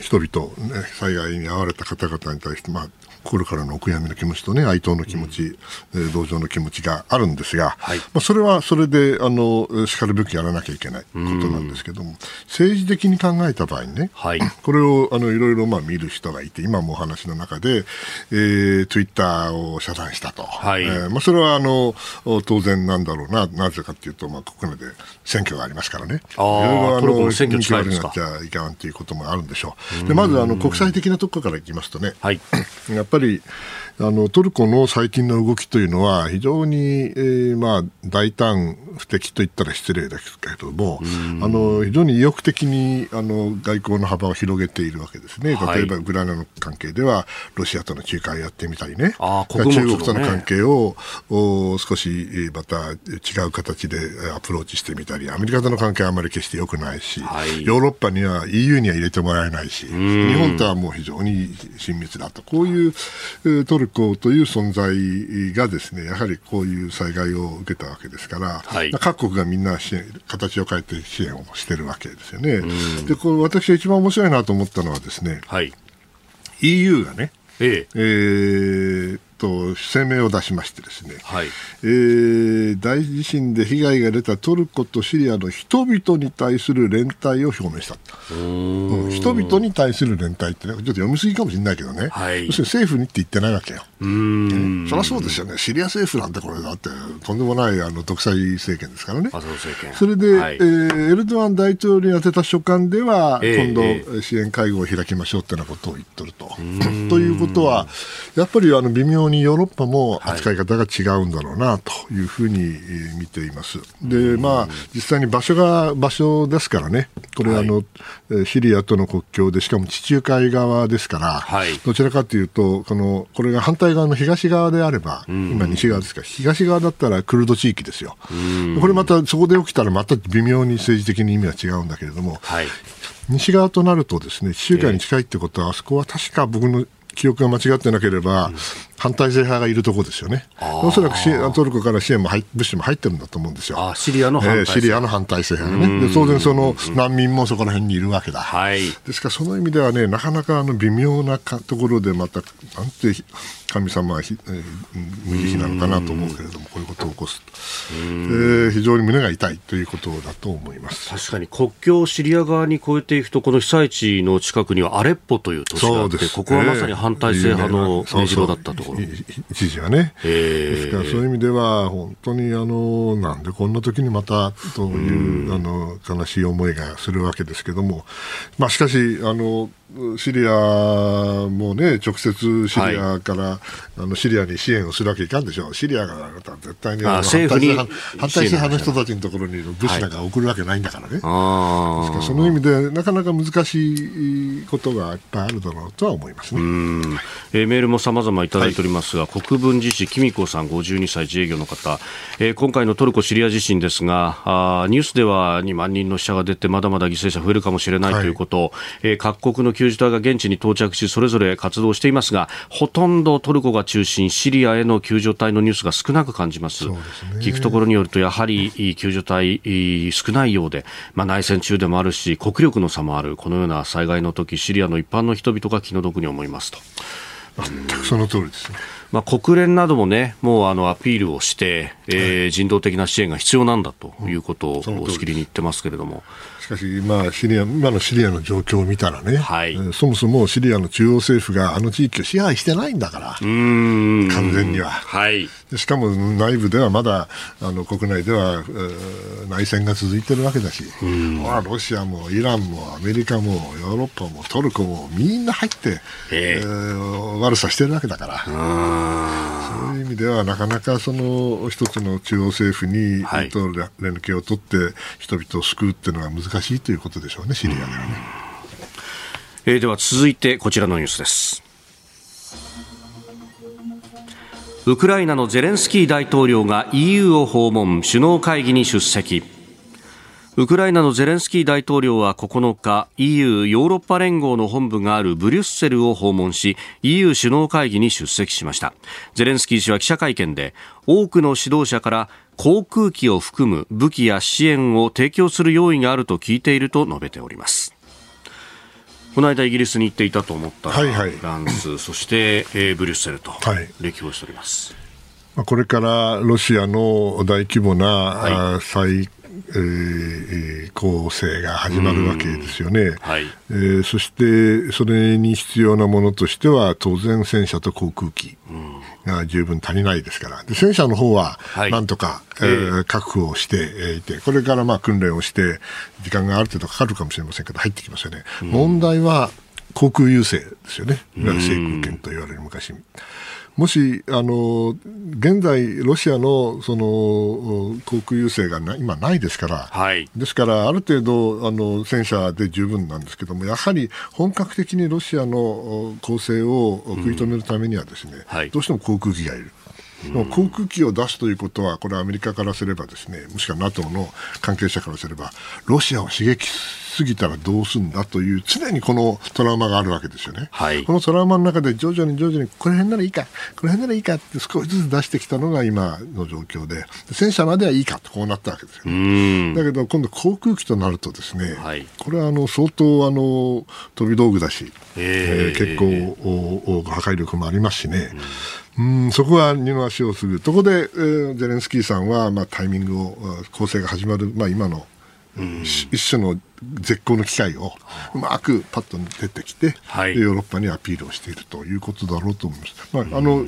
人々、ね、災害に遭われた方々に対して、まあ、心からのお悔やみの気持ちとね、哀悼の気持ち、うん、同情の気持ちがあるんですが、はい、まあ、それはそれで、あの、しかるべきやらなきゃいけないことなんですけども、政治的に考えた場合にね、はい、[CLEARS THROAT] これを、あの、いろいろ、まあ、見る人がいて、今もお話の中で、えー、ツイッターを遮断したと。はい、えー、まあ、それは、あの、当然なんだろうな、なぜかっていうと、まあ、国内で選挙がありますからね。あいろいろ、あの、選挙近いになっちゃいかんということもあるんでしょう。で、まず、あの、国際的なところからいきますとね、はい、[CLEARS THROAT] やっぱり、あのトルコの最近の動きというのは非常に、えー、まあ、大胆不敵と言ったら失礼ですけれどもあの非常に意欲的にあの外交の幅を広げているわけですね、例えばウクライナの関係ではロシアとの仲介をやってみたりね、中国との関係を少しまた違う形でアプローチしてみたりアメリカとの関係はあまり決して良くないし、はい、ヨーロッパには EU には入れてもらえないし日本とはもう非常に親密だと。こういうトルコという存在がですねやはりこういう災害を受けたわけですから、はい、各国がみんな支援形を変えて支援をしているわけですよね。でこれ私が一番面白いなと思ったのはですね、はい、EU がね、ええ。えー、と声明を出しましてですね、はい。えー、大地震で被害が出たトルコとシリアの人々に対する連帯を表明した。うん、人々に対する連帯って、ね、ちょっと読みすぎかもしれないけどね、はい、要するに政府にって言ってないわけよ。うん。そりゃそうですよね、シリア政府なんてこれだってとんでもないあの独裁政権ですからね。それで、はい、えー、エルドアン大統領に宛てた書簡では、えー、今度、支援会合を開きましょうってなことを言っとると。ということは、やっぱりあの微妙にヨーロッパも扱い方が違うんだろうなというふうに見ています。で、まあ、実際に場所が場所ですからね、これ、あの、シリアとの国境で、しかも地中海側ですから、はい、どちらかというと、この、これが反対側の東側であれば、今西側ですから、東側だったらクルド地域ですよ。これまた、そこで起きたらまた微妙に政治的に意味は違うんだけれども、はい、西側となるとですね、地中海に近いってことは、あそこは確か僕の記憶が間違ってなければ、反体制派がいるところですよね。おそらくトルコから支援も入物資も入ってるんだと思うんですよ。シリアの反体制、えー、シリアの反体制派がね。で当然その難民もそこら辺にいるわけだ。はい、ですからその意味ではね、なかなかあの微妙なところでまた、なんて神様はひ、えー、無慈悲なのかなと思うけれども、こういうことを起こすと、えー、非常に胸が痛いということだと思います。確かに国境をシリア側に越えていくと、この被災地の近くにはアレッポという都市があって、ここはまさに反体制派の根城だったところ。一時はね。ですからそういう意味では、本当にあの、なんでこんな時にまたという、あの、悲しい思いがするわけですけども、まあしかし、あの、シリアもね、直接シリアから、はい、あのシリアに支援をするわけいかんでしょう、シリアが絶対に政府に反対派の人たちのところに物資なんか送るわけないんだからね、はい、からその意味で、なかなか難しいことがいっぱいあるだろうとは思いますね、えー、メールもさまざまいただいておりますが、はい、国分寺市、紀美子さん、52歳、自営業の方、えー、今回のトルコ・シリア地震ですがあ、ニュースでは2万人の死者が出て、まだまだ犠牲者増えるかもしれないということ、えー、各国の救助隊が現地に到着しそれぞれ活動していますがほとんどトルコが中心シリアへの救助隊のニュースが少なく感じます、ね、聞くところによるとやはり救助隊少ないようで、まあ、内戦中でもあるし国力の差もある。このような災害の時シリアの一般の人々が気の毒に思いますと。全くその通りですね。まあ、国連などもね、もうあのアピールをして、えー、人道的な支援が必要なんだということをしきりに言ってますけれども。しかし、まあ、シリア今のシリアの状況を見たらね、はい、そもそもシリアの中央政府があの地域を支配してないんだから、完全には。はい、しかも内部ではまだあの国内では、内戦が続いてるわけだし、ロシアもイランもアメリカもヨーロッパもトルコもみんな入って、えー、悪さしてるわけだから。そういう意味ではなかなかその一つの中央政府に、はい、と連携を取って人々を救うっていうのが難しいということでしょうね、シリアではね。えー、では続いてこちらのニュースです。ウクライナのゼレンスキー大統領が EU を訪問、首脳会議に出席。ウクライナのゼレンスキー大統領は9日 EU ヨーロッパ連合の本部があるブリュッセルを訪問し EU 首脳会議に出席しました。ゼレンスキー氏は記者会見で多くの指導者から航空機を含む武器や支援を提供する用意があると聞いていると述べております。この間イギリスに行っていたと思ったフランス、そして、えー、ブリュッセルと歴訪しております、はい、これからロシアの大規模な、はい、再えー、構成が始まるわけですよね、はい。えー、そしてそれに必要なものとしては当然戦車と航空機が十分足りないですから。で戦車の方はなんとか、はい、えー、確保していてこれからまあ訓練をして時間がある程度かかるかもしれませんけど入ってきますよね、うん、問題は航空優勢ですよね、制空権と言われる昔。もし、あの、現在、ロシアの、その、航空優勢がな今ないですから、はい、ですから、ある程度、あの、戦車で十分なんですけども、やはり本格的にロシアの攻勢を食い止めるためにはですね、うんはい、どうしても航空機がいる。航空機を出すということは、これはアメリカからすればですね、もしくは NATO の関係者からすれば、ロシアを刺激すぎたらどうすんだという、常にこのトラウマがあるわけですよね。はい、このトラウマの中で徐々に徐々に、この辺ならいいか、この辺ならいいかって少しずつ出してきたのが今の状況で、戦車まではいいかとこうなったわけですよ、ね。だけど今度航空機となるとですね、はい、これはあの相当あの飛び道具だし、えー、結構破壊力もありますしね。うんそこは二の足をする、そこで、えー、ゼレンスキーさんは、まあ、タイミングを、攻勢が始まる、まあ、今の、うん、一種の絶好の機会をうまくパッと出てきて、はい、ヨーロッパにアピールをしているということだろうと思います。まあ、あの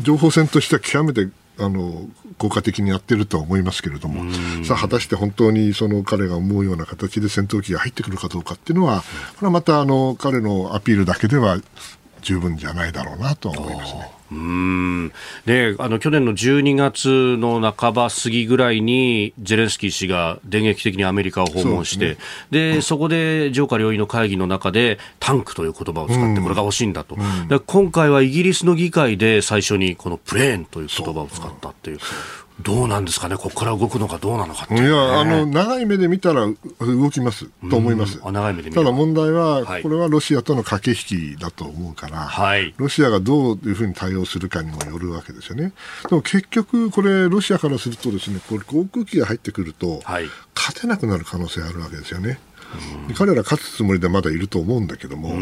情報戦としては極めてあの効果的にやってるとは思いますけれども、さあ果たして本当にその彼が思うような形で戦闘機が入ってくるかどうかっていうのは、これはまたあの彼のアピールだけでは十分じゃないだろうなと思いますね。うん。であの去年の12月の半ば過ぎぐらいにゼレンスキー氏が電撃的にアメリカを訪問して、そで、ね、そこで上下両院の会議の中でタンクという言葉を使ってこれが欲しいんだと、うん、今回はイギリスの議会で最初にこのプレーンという言葉を使ったっていう。どうなんですかね、ここから動くのかどうなのかって。いや、あの、長い目で見たら動きます。と思います。あ長い目で見ればただ問題は、はい。これはロシアとの駆け引きだと思うから、はい。ロシアがどういうふうに対応するかにもよるわけですよね。でも結局、これ、ロシアからするとですね、これ航空機が入ってくると、はい。勝てなくなる可能性あるわけですよね。で彼ら勝つつもりでまだいると思うんだけども、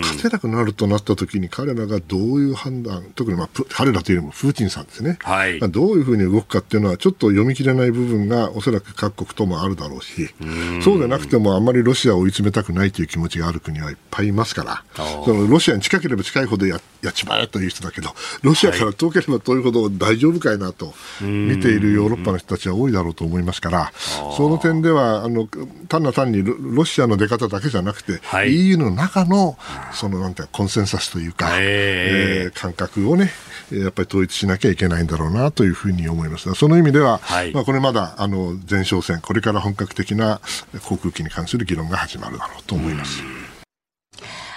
勝てなくなるとなった時に彼らがどういう判断、特にまあプ彼らというよりもプーチンさんですね、はい。まあどういうふうに動くかっていうのはちょっと読み切れない部分がおそらく各国ともあるだろうし、そうでなくてもあんまりロシアを追い詰めたくないという気持ちがある国はいっぱいいますから、ーそのロシアに近ければ近いほどややっちまえという人だけど、ロシアから遠ければ遠いほど大丈夫かいなと見ているヨーロッパの人たちは多いだろうと思いますから、その点ではあの単な単にロロシアの出方だけじゃなくて、はい EU の中のそのなんていうかコンセンサスというか、ええー感覚をね、えーやっぱり統一しなきゃいけないんだろうなというふうに思います。その意味では、はいまあ、これまだあの前哨戦、これから本格的な航空機に関する議論が始まるだろうと思います。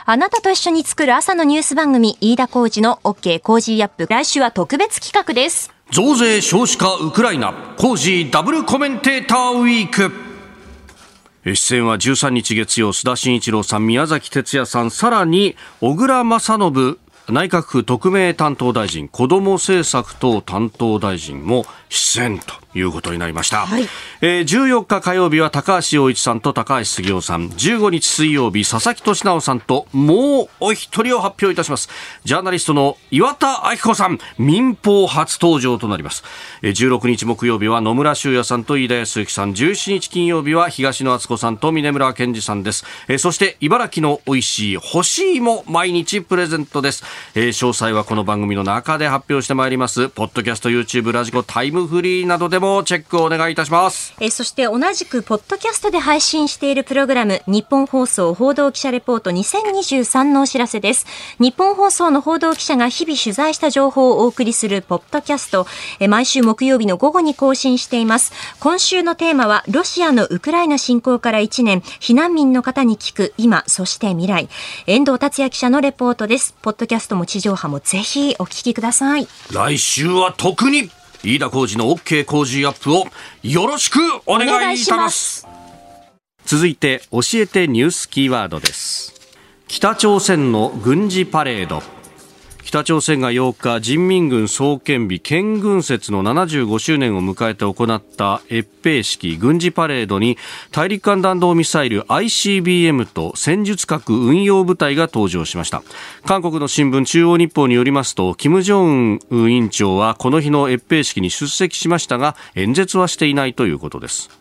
あなたと一緒に作る朝のニュース番組、飯田浩司の OK Cozy up。来週は特別企画です。増税少子化ウクライナ Cozy ダブルコメンテーターウィークえー出演は13日月曜須田慎一郎さん宮崎哲弥さんさらに小倉將信内閣府特命担当大臣子ども政策等担当大臣も出演ということになりました、はい。えー14日火曜日は高橋洋一さんと高橋杉雄さん。15日水曜日佐々木俊尚さんともうお一人を発表いたします。ジャーナリストの岩田明子さん民放初登場となります。えー16日木曜日は野村修也さんと飯田康之さん。17日金曜日は東野敦子さんと峰村健二さんです。えーそして茨城の美味しい干し芋毎日プレゼントですえー詳細はこの番組の中で発表してまいります。ポッドキャスト YouTube ラジコタイムフリーなどでもチェックをお願いいたします。えーそして同じくポッドキャストで配信しているプログラム日本放送報道記者レポート2023のお知らせです。日本放送の報道記者が日々取材した情報をお送りするポッドキャストえー毎週木曜日の午後に更新しています。今週のテーマはロシアのウクライナ侵攻から1年避難民の方に聞く今そして未来。遠藤達也記者のレポートです。ポッドキャストも地上波もぜひお聞きください。来週は特に飯田浩二の OK 工事アップをよろしくお願いいたします。続いて教えてニュースキーワードです。北朝鮮の軍事パレード北朝鮮が8日人民軍創建日建軍節の75周年を迎えて行った閲兵式軍事パレードに大陸間弾道ミサイル ICBM と戦術核運用部隊が登場しました。韓国の新聞中央日報によりますと金正恩委員長はこの日の閲兵式に出席しましたが演説はしていないということです。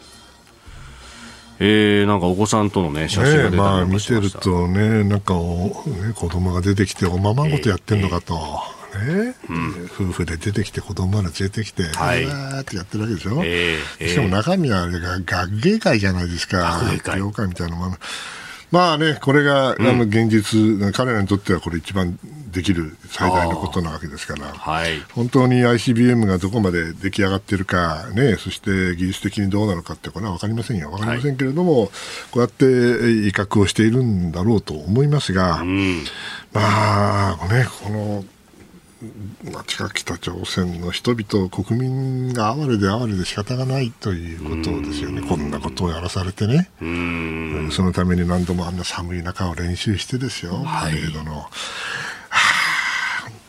えー、なんかお子さんとのね写真が出たりねまあ見てるとね、なんかお、ね、子供が出てきて、おままごとやってんのかと。ね夫婦で出てきて子供まで連れてきて、はい。うわーってやってるわけでしょ、ええしかも中身はあれが学芸会じゃないですか、学芸会。みたいなもの。まあね、これが、あの現実、彼らにとってはこれ一番できる最大のことなわけですから。はい。本当に ICBM がどこまで出来上がっているか、ね、そして技術的にどうなのかってこれは分かりませんよ、分かりませんけれども、こうやって威嚇をしているんだろうと思いますが、まあね、この、まあ、近北朝鮮の人々、国民が哀れで哀れで仕方がないということですよね、こんなことをやらされてね、うん。そのために何度もあんな寒い中を練習してですよ、パレードの。はあ本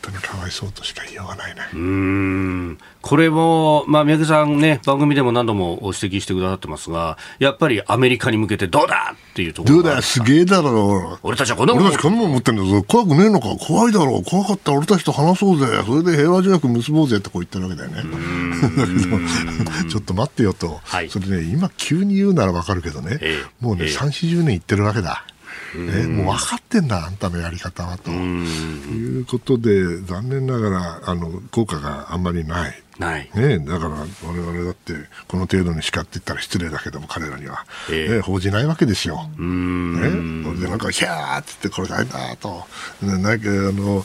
当にかわいそうとしか言いようがないね。うーんこれも、まあ、三宅さんね、番組でも何度も指摘してくださってますが、やっぱりアメリカに向けてどうだっていうところがどうだ？よ、すげえだろ俺たちはこんなもん俺たちこんなもん持ってんだぞ。怖くねえのか？怖いだろう。怖かったら俺たちと話そうぜ。それで平和条約結ぼうぜってこう言ってるわけだよね。だけど、[LAUGHS] ちょっと待ってよと。はいそれね、今急に言うならわかるけどね。ええもうね、ええ3、40年言ってるわけだ。ね、もう分かってんだ、あんたのやり方はと。いうことで、残念ながら、あの、効果があんまりない。ない。ね、だから我々だってこの程度にしかって言ったら失礼だけども彼らには、ええね、報じないわけですよ。ね、それでなんかヒャーって言ってこれ大変だと、ね、なんかあの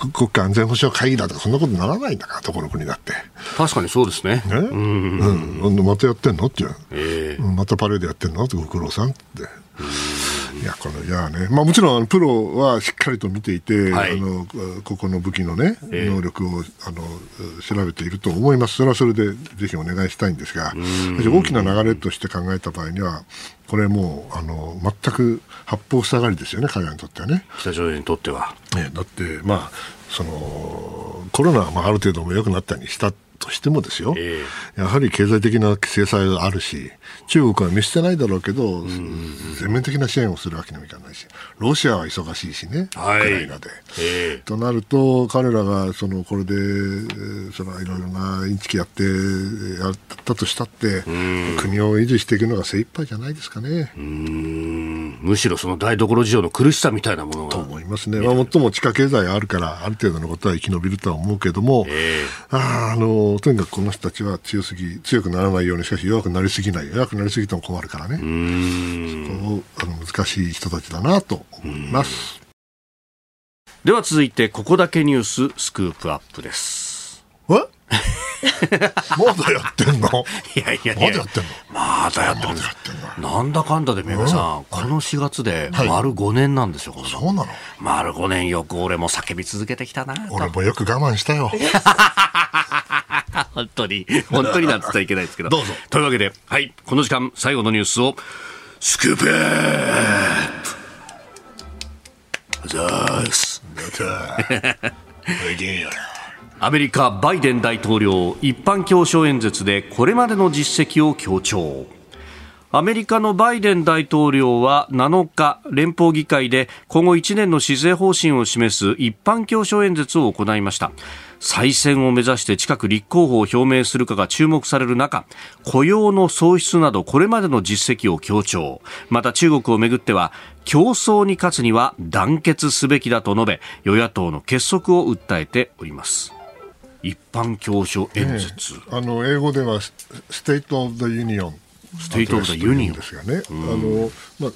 国国家安全保障会議だとかそんなことならないんだからどこの国だって。確かにそうですね。ね、うん、またやってんのって言う、ええうんまたパレードやってんの？ってご苦労さんって。いや、この、いやね、まあもちろん、プロはしっかりと見ていて、はいあの、ここの武器のね、ええ能力を、あの、調べていると思います。それはそれで、ぜひお願いしたいんですが、大きな流れとして考えた場合には、これもう、あの、全く八方塞がりですよね、海外にとってはね。北朝鮮にとっては。ねだって、まあ、その、コロナはまあある程度も良くなったにしたとしてもですよ、えやはり経済的な制裁があるし、中国は見捨てないだろうけど、全面的な支援をするわけにもいかないし、ロシアは忙しいしね、はい。ウクライナで。ええ。となると、彼らがそのこれで、えーそのいろいろなインチキやってやったとしたって、国を維持していくのが精一杯じゃないですかね。うん。むしろその台所事情の苦しさみたいなものとが。思いますね、まあ、もっとも地下経済あるから、ある程度のことは生き延びるとは思うけども、えあーあのとにかくこの人たちは強すぎ強くならないように、しかし弱くなりすぎない、弱くなりすぎても困るからね、うん。そうあの難しい人たちだなと思います。では続いて、ここだけニューススクープアップです。え？まだやってんの？[LAUGHS] いやいやいや。まだやってんの？まだやってるんです。まなんだかんだで、めぐさん、この4月で丸5年なんですよ、このそうなの？丸5年よく俺も叫び続けてきたなと。俺もよく我慢したよ。[LAUGHS] 本当に、本当になんつったらいけないですけど。[LAUGHS] どうぞというわけで、はい、この時間、最後のニュースを、スクープアースアメリカ、バイデン大統領、一般教書演説でこれまでの実績を強調。アメリカのバイデン大統領は7日、連邦議会で今後1年の施政方針を示す一般教書演説を行いました。再選を目指して近く立候補を表明するかが注目される中、雇用の創出などこれまでの実績を強調。また中国をめぐっては、競争に勝つには団結すべきだと述べ、与野党の結束を訴えております。一般教書演説。あの英語ではス State of the Union。 State of the Union ですがね。あの、まあ、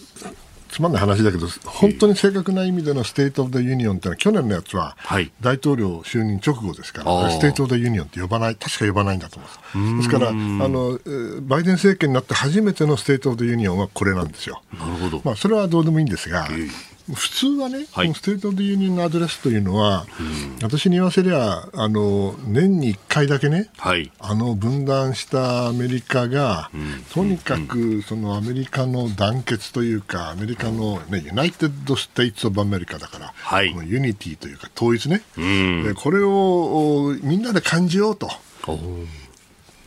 つまんない話だけど、本当に正確な意味での State of the Union ってのは、去年のやつは、はい大統領就任直後ですから、 State of the Union って呼ばない、確か呼ばないんだと思います。ですから、あの、えーバイデン政権になって初めての State of the Union はこれなんですよ。なるほど。まあ、それはどうでもいいんですが、普通はね、はい。この State of Union の address というのは、私に言わせりゃあの、年に1回だけね、はい。あの分断したアメリカが、とにかくそのアメリカの団結というか、アメリカの、ね、 United States of America だから、はい。この unity というか、統一ね、ん。でこれをおみんなで感じようと。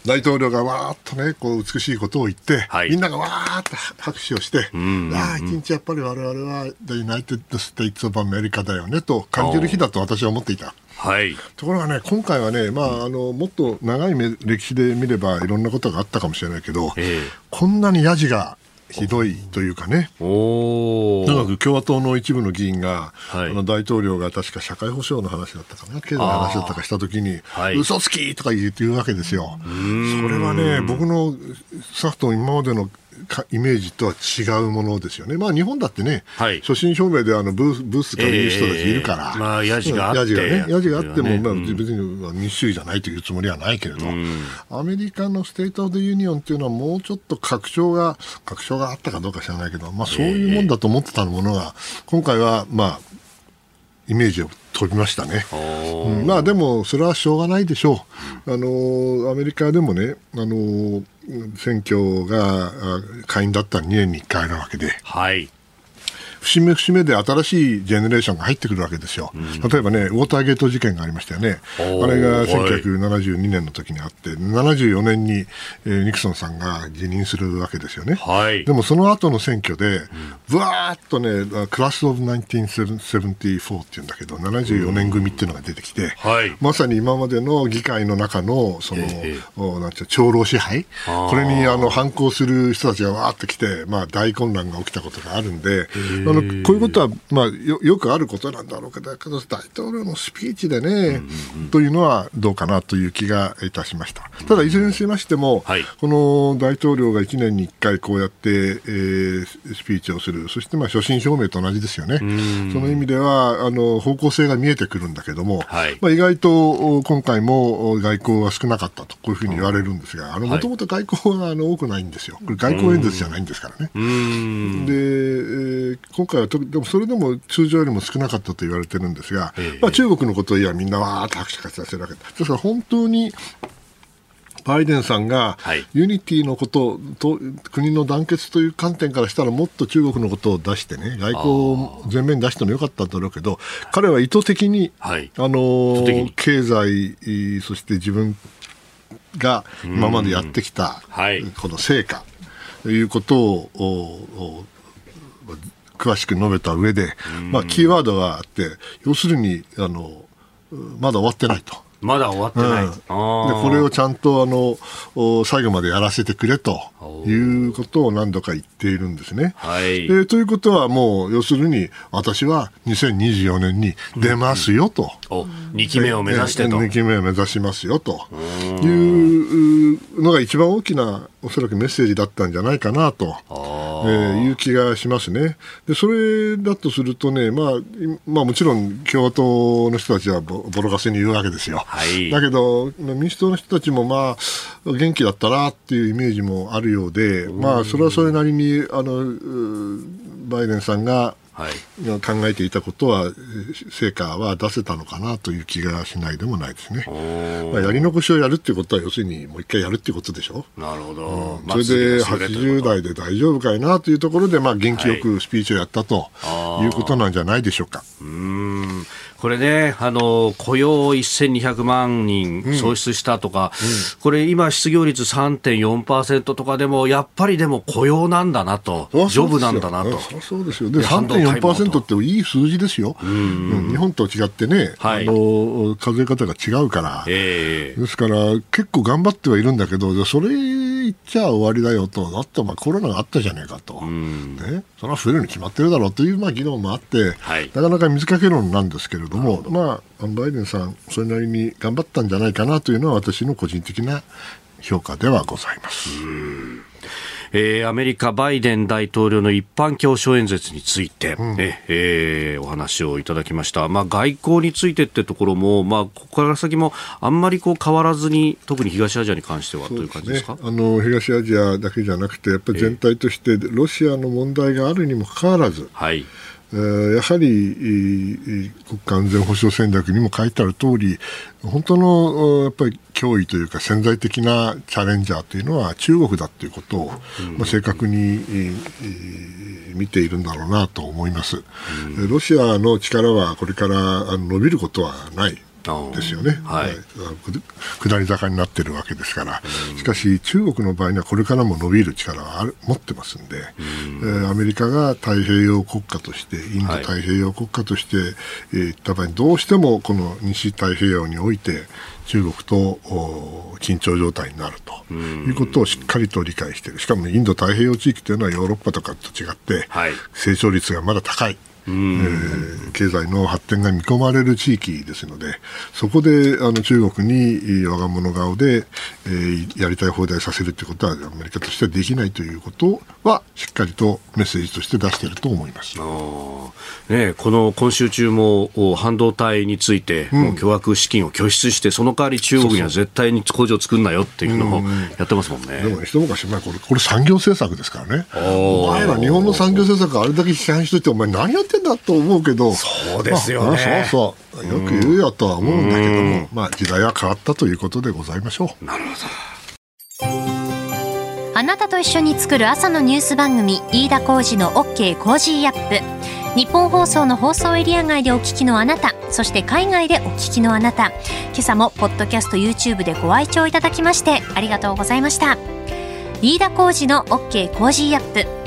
お大統領がわーっとね、こう美しいことを言って、はい。みんながわーっと拍手をして、ああ、一日やっぱり我々は The United States of America だよねと感じる日だと私は思っていた。はい。ところがね、今回はね、まあ、あのもっと長い目歴史で見ればいろんなことがあったかもしれないけど、ええ。こんなにヤジがひどいというかね、おとにかく共和党の一部の議員が、はい。あの大統領が確か社会保障の話だったかな、経済の話だったかしたときに、はい。嘘つきとか言って言うわけですよ。それはね、僕の少なくとも今までのかイメージとは違うものですよね。まあ日本だってね、はい。所信表明であのブースブースから言う人たちいるから、ええまあヤジがあって。ね、ヤジがあっても、ね。まあ、別に民主主義じゃないというつもりはないけれど、アメリカの State of Union っていうのはもうちょっと格調が、格調があったかどうか知らないけど、まあそういうもんだと思ってたものが、今回はまあ、イメージを飛びましたね。うんまあでも、それはしょうがないでしょう。あのアメリカでもね、あの選挙があ下院だったら2年に1回あるわけで、はい。節目節目で新しいジェネレーションが入ってくるわけですよ。例えばね、ウォーターゲート事件がありましたよね。あれがはい。1972年の時にあって、74年に、えーニクソンさんが辞任するわけですよね。はい。でもその後の選挙で、ぶわーっとね、クラス・オブ・1974っていうんだけど、74年組っていうのが出てきて、はい。まさに今までの議会の中の、その、ええおなんていうの長老支配？これにあの反抗する人たちがわーって来て、まあ、大混乱が起きたことがあるんで、あのこういうことは、まあ、よよくあることなんだろうけど、だけど大統領のスピーチでね、というのはどうかなという気がいたしました。ただ、いずれにしましても、はいこの大統領が1年に1回こうやって、えースピーチをする、そしてまあ所信表明と同じですよね。その意味ではあの方向性が見えてくるんだけども、はいまあ、意外とお今回もお外交は少なかったと、こういうふうに言われるんですが、はいもともと外交はあの多くないんですよ。これ外交演説じゃないんですからね。で、えー今回はでもそれでも通常よりも少なかったと言われてるんですが、まあ、中国のことを言えばみんなわーっと拍手喝采するわけですから本当にバイデンさんが unity のことと国の団結という観点からしたらもっと中国のことを出してね外交を前面に出してもよかったんだろうけど彼は意図的に、はい、あの経済そして自分が今までやってきたこの成果ということを詳しく述べた上で、まあ、キーワードがあって要するにあのまだ終わってないと。まだ終わってない、うん、でこれをちゃんとあの最後までやらせてくれということを何度か言っているんですね。はい、えー、ということはもう要するに私は2024年に出ますよと。うんうん、2期目を目指してと。2期目を目指しますよというのが一番大きなおそらくメッセージだったんじゃないかなと、えー、いう気がしますね。でそれだとするとね、まあ、まあもちろん共和党の人たちはボロカスに言うわけですよ。はい、だけど民主党の人たちもまあ元気だったなっていうイメージもあるようで、まあそれはそれなりにあのバイデンさんがはい、考えていたことは成果は出せたのかなという気がしないでもないですね。まあ、やり残しをやるっていうことは要するにもう一回やるっていうことでしょ。なるほど。うん、それで80代で大丈夫かいなというところでまあ元気よくスピーチをやったということなんじゃないでしょうか。うんこれね、あの雇用1200万人創出したとか、うん。うん、これ、今、失業率3.4%とかでも、やっぱりでも雇用なんだなと、ジョブなんだなと。そうですよ、で3.4%っていい数字ですよ、うん、日本と違ってね、はい、あの数え方が違うから、えー、ですから、結構頑張ってはいるんだけど、それ言っちゃ終わりだよと、だってまあコロナがあったじゃねえかと、ね、それは増えるに決まってるだろうというまあ議論もあって、はい、なかなか水かけ論なんですけれども、まあ、バイデンさん、それなりに頑張ったんじゃないかなというのは、私の個人的な評価ではございます。えー、アメリカバイデン大統領の一般教書演説について、うん、ええー、お話をいただきました、まあ、外交についてってところも、まあ、ここから先もあんまりこう変わらずに特に東アジアに関してはという感じですか、あの東アジアだけじゃなくてやっぱり全体としてロシアの問題があるにもかかわらず、はいやはり国家安全保障戦略にも書いてある通り本当のやっぱり脅威というか潜在的なチャレンジャーというのは中国だということを、まあ、正確に見ているんだろうなと思います。ロシアの力はこれから伸びることはないですよね、はい、下り坂になっているわけですから、しかし中国の場合にはこれからも伸びる力はある持ってますんで、えー、アメリカが太平洋国家として、インド太平洋国家として、はい、えった場合にどうしてもこの西太平洋において、中国と緊張状態になると。いうことをしっかりと理解している、しかもインド太平洋地域というのはヨーロッパとかと違って、成長率がまだ高い。えー、経済の発展が見込まれる地域ですのでそこであの中国に我が物顔で、えー、やりたい放題させるということはアメリカとしてはできないということはしっかりとメッセージとして出していると思います。ね、この今週中も半導体について、もう巨額資金を拠出してその代わり中国には絶対に工場作んなよっていうのをやってますもんね。でも、一昔前これこれ産業政策ですからね。お前ら日本の産業政策あれだけ批判しといてお前何やってんだと思うけど。そうですよね、まあ、そうそう。よく言うよとは思うんだけども、まあ、時代は変わったということでございましょう。なるほど。あなたと一緒に作る朝のニュース番組飯田浩二の OK コージーアップ。ニッポン放送の放送エリア外でお聞きのあなたそして海外でお聞きのあなた。今朝もポッドキャスト YouTube でご愛聴いただきましてありがとうございました。飯田浩二の OK コージーアップ